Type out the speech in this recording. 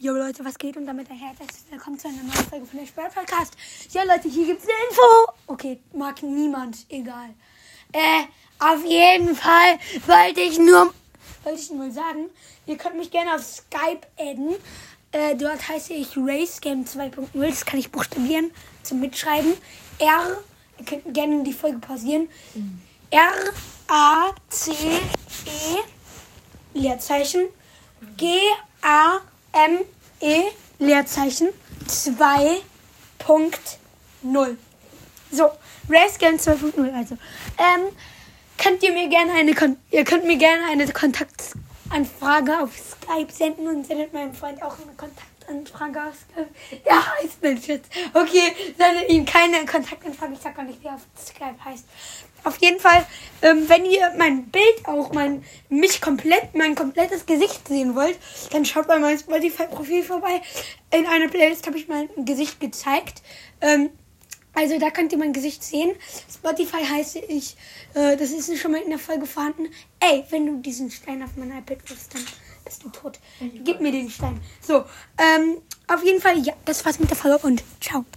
Jo Leute, was geht? Und damit ein herzliches Willkommen zu einer neuen Folge von der Sperr Podcast. Ja Leute, hier gibt's eine Info. Okay, mag niemand, egal. Äh, auf jeden Fall wollte ich nur, wollte ich nur sagen, ihr könnt mich gerne auf Skype adden. Äh, dort heiße ich RaceGame 2.0, das kann ich buchstabieren zum Mitschreiben. R, ihr könnt gerne die Folge pausieren. R, A, C, E, Leerzeichen, G, A, M, E, Leerzeichen, 2.0. So, RaceGame 2.0 also. Ähm, könnt ihr mir gerne eine, Kon ihr könnt mir gerne eine Kontaktanfrage auf Skype senden und sendet meinem Freund auch eine Kontaktanfrage auf Skype. Ja, heißt mein Schatz. Okay, sendet ihm keine Kontaktanfrage. Ich sag gar nicht, wie er auf Skype heißt. Auf jeden Fall, ähm, wenn ihr mein Bild auch, mein, mich komplett, mein komplettes Gesicht sehen wollt, dann schaut bei meinem Spotify-Profil vorbei. In einer Playlist habe ich mein Gesicht gezeigt. Ähm, also da könnt ihr mein Gesicht sehen. Spotify heiße ich, äh, das ist schon mal in der Folge vorhanden. Ey, wenn du diesen Stein auf mein iPad wirfst, dann bist du tot. Gib mir den Stein. So, ähm, auf jeden Fall, ja, das war's mit der Folge und ciao.